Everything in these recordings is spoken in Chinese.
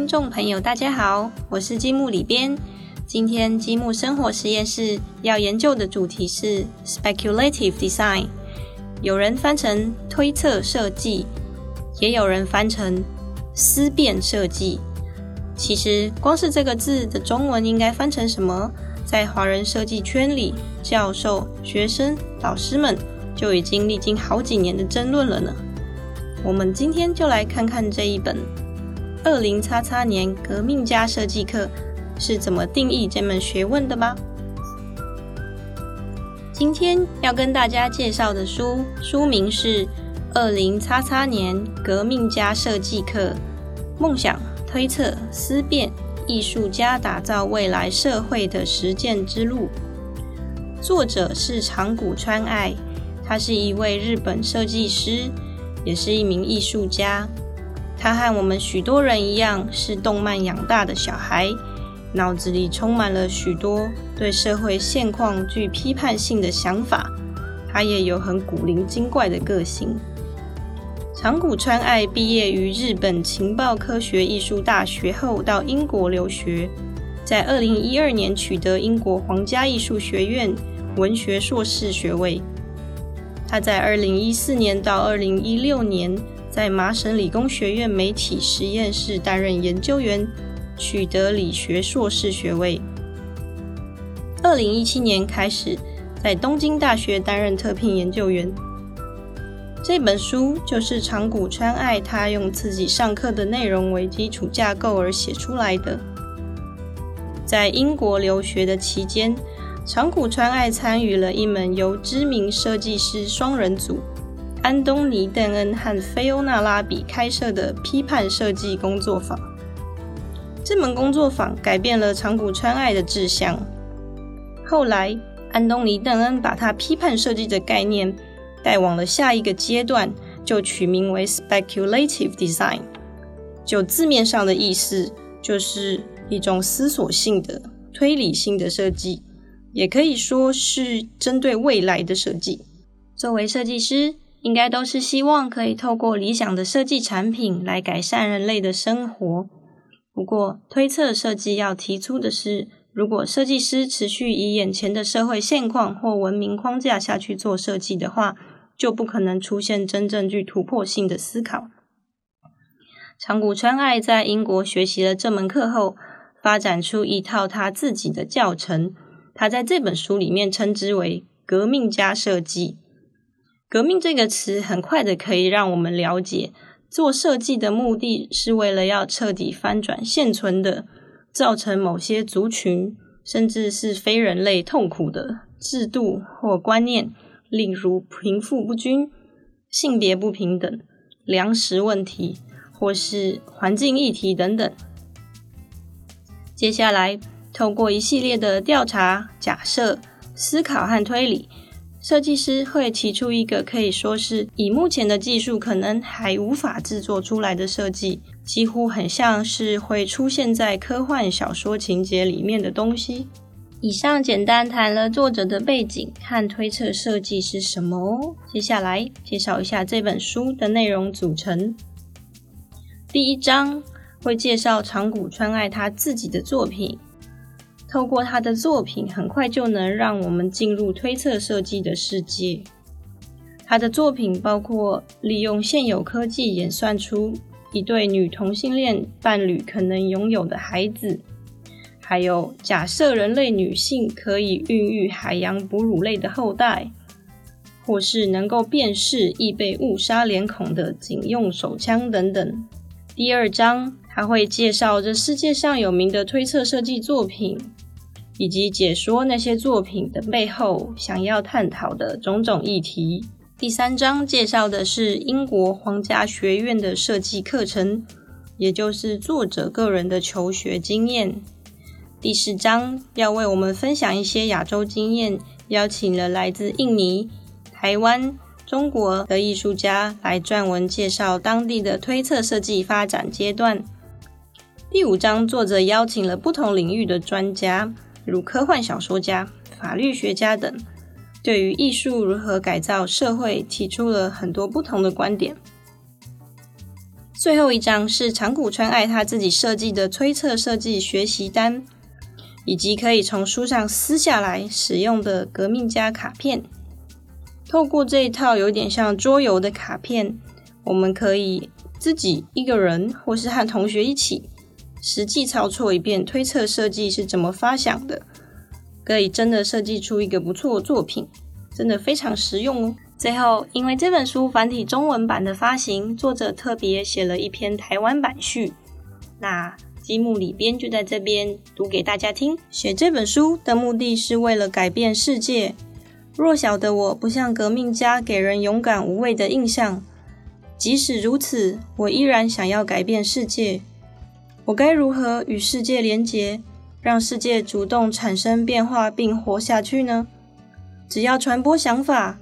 听众朋友，大家好，我是积木里边。今天积木生活实验室要研究的主题是 speculative design，有人翻成推测设计，也有人翻成思辨设计。其实光是这个字的中文应该翻成什么，在华人设计圈里，教授、学生、老师们就已经历经好几年的争论了呢。我们今天就来看看这一本。二零叉叉年革命家设计课是怎么定义这门学问的吗？今天要跟大家介绍的书，书名是《二零叉叉年革命家设计课：梦想、推测、思辨，艺术家打造未来社会的实践之路》。作者是长谷川爱，他是一位日本设计师，也是一名艺术家。他和我们许多人一样，是动漫养大的小孩，脑子里充满了许多对社会现况具批判性的想法。他也有很古灵精怪的个性。长谷川爱毕业于日本情报科学艺术大学后，到英国留学，在二零一二年取得英国皇家艺术学院文学硕士学位。他在二零一四年到二零一六年。在麻省理工学院媒体实验室担任研究员，取得理学硕士学位。二零一七年开始在东京大学担任特聘研究员。这本书就是长谷川爱他用自己上课的内容为基础架构而写出来的。在英国留学的期间，长谷川爱参与了一门由知名设计师双人组。安东尼·邓恩和菲欧娜·拉比开设的批判设计工作坊，这门工作坊改变了长谷川爱的志向。后来，安东尼·邓恩把他批判设计的概念带往了下一个阶段，就取名为 speculative design。就字面上的意思，就是一种思索性的、推理性的设计，也可以说是针对未来的设计。作为设计师。应该都是希望可以透过理想的设计产品来改善人类的生活。不过，推测设计要提出的是，如果设计师持续以眼前的社会现况或文明框架下去做设计的话，就不可能出现真正具突破性的思考。长谷川爱在英国学习了这门课后，发展出一套他自己的教程，他在这本书里面称之为“革命家设计”。革命这个词很快的可以让我们了解，做设计的目的是为了要彻底翻转现存的、造成某些族群甚至是非人类痛苦的制度或观念，例如贫富不均、性别不平等、粮食问题或是环境议题等等。接下来，透过一系列的调查、假设、思考和推理。设计师会提出一个可以说是以目前的技术可能还无法制作出来的设计，几乎很像是会出现在科幻小说情节里面的东西。以上简单谈了作者的背景和推测设计是什么哦。接下来介绍一下这本书的内容组成。第一章会介绍长谷川爱他自己的作品。透过他的作品，很快就能让我们进入推测设计的世界。他的作品包括利用现有科技演算出一对女同性恋伴侣可能拥有的孩子，还有假设人类女性可以孕育海洋哺乳类的后代，或是能够辨识易被误杀脸孔的警用手枪等等。第二章他会介绍这世界上有名的推测设计作品。以及解说那些作品的背后想要探讨的种种议题。第三章介绍的是英国皇家学院的设计课程，也就是作者个人的求学经验。第四章要为我们分享一些亚洲经验，邀请了来自印尼、台湾、中国的艺术家来撰文介绍当地的推测设计发展阶段。第五章作者邀请了不同领域的专家。如科幻小说家、法律学家等，对于艺术如何改造社会提出了很多不同的观点。最后一张是长谷川爱他自己设计的推测设计学习单，以及可以从书上撕下来使用的革命家卡片。透过这一套有点像桌游的卡片，我们可以自己一个人，或是和同学一起，实际操作一遍推测设计是怎么发想的，可以真的设计出一个不错的作品，真的非常实用哦。最后，因为这本书繁体中文版的发行，作者特别写了一篇台湾版序。那积木里边就在这边读给大家听。写这本书的目的是为了改变世界。弱小的我不像革命家给人勇敢无畏的印象。即使如此，我依然想要改变世界。我该如何与世界连结，让世界主动产生变化并活下去呢？只要传播想法。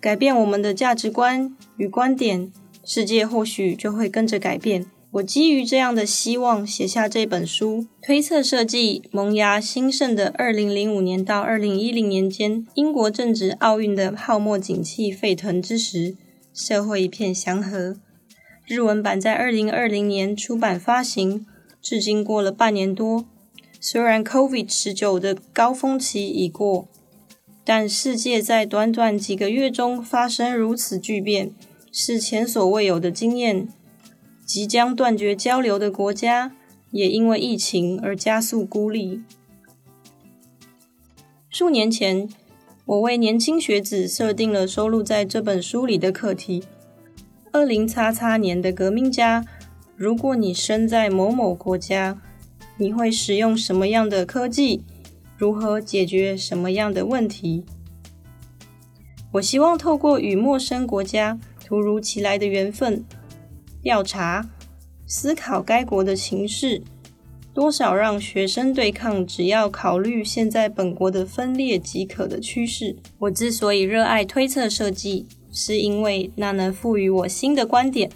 改变我们的价值观与观点，世界或许就会跟着改变。我基于这样的希望写下这本书，推测设计萌芽兴盛的二零零五年到二零一零年间，英国正值奥运的泡沫景气沸腾之时，社会一片祥和。日文版在二零二零年出版发行，至今过了半年多。虽然 COVID 十九的高峰期已过。但世界在短短几个月中发生如此巨变，是前所未有的经验。即将断绝交流的国家，也因为疫情而加速孤立。数年前，我为年轻学子设定了收录在这本书里的课题：二零叉叉年的革命家。如果你生在某某国家，你会使用什么样的科技？如何解决什么样的问题？我希望透过与陌生国家突如其来的缘分调查、思考该国的情势，多少让学生对抗只要考虑现在本国的分裂即可的趋势。我之所以热爱推测设计，是因为那能赋予我新的观点，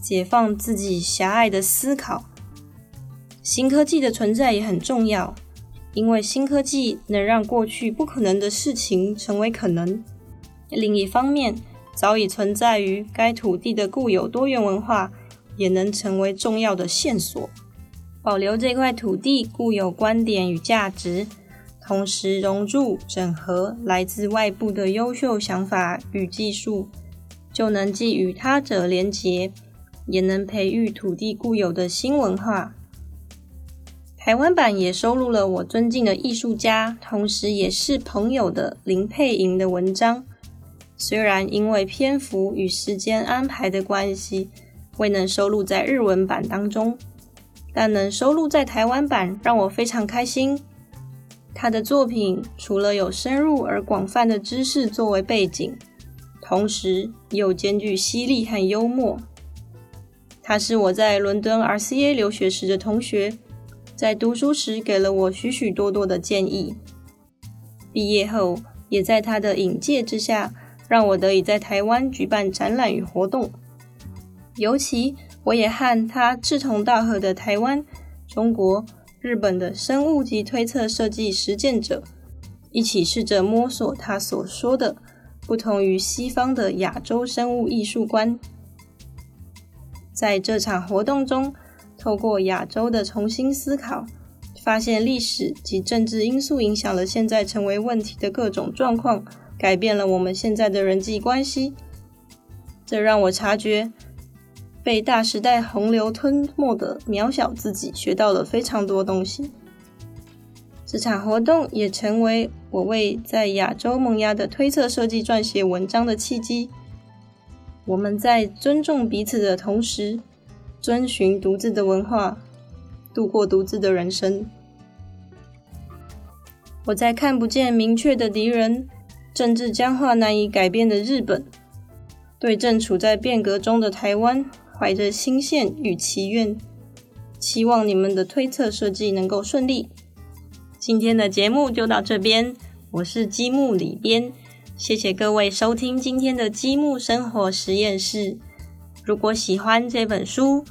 解放自己狭隘的思考。新科技的存在也很重要。因为新科技能让过去不可能的事情成为可能。另一方面，早已存在于该土地的固有多元文化，也能成为重要的线索。保留这块土地固有观点与价值，同时融入整合来自外部的优秀想法与技术，就能既与他者连结，也能培育土地固有的新文化。台湾版也收录了我尊敬的艺术家，同时也是朋友的林佩莹的文章。虽然因为篇幅与时间安排的关系，未能收录在日文版当中，但能收录在台湾版，让我非常开心。他的作品除了有深入而广泛的知识作为背景，同时又兼具犀利和幽默。他是我在伦敦 RCA 留学时的同学。在读书时给了我许许多多的建议，毕业后也在他的引介之下，让我得以在台湾举办展览与活动。尤其我也和他志同道合的台湾、中国、日本的生物及推测设计实践者，一起试着摸索他所说的不同于西方的亚洲生物艺术观。在这场活动中。透过亚洲的重新思考，发现历史及政治因素影响了现在成为问题的各种状况，改变了我们现在的人际关系。这让我察觉被大时代洪流吞没的渺小自己，学到了非常多东西。这场活动也成为我为在亚洲萌芽的推测设计撰写文章的契机。我们在尊重彼此的同时。遵循独自的文化，度过独自的人生。我在看不见明确的敌人、政治僵化难以改变的日本，对正处在变革中的台湾，怀着心羡与祈愿，期望你们的推测设计能够顺利。今天的节目就到这边，我是积木里边，谢谢各位收听今天的积木生活实验室。如果喜欢这本书，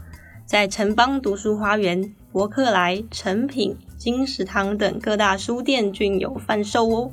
在城邦读书花园、博客来、诚品、金石堂等各大书店均有贩售哦。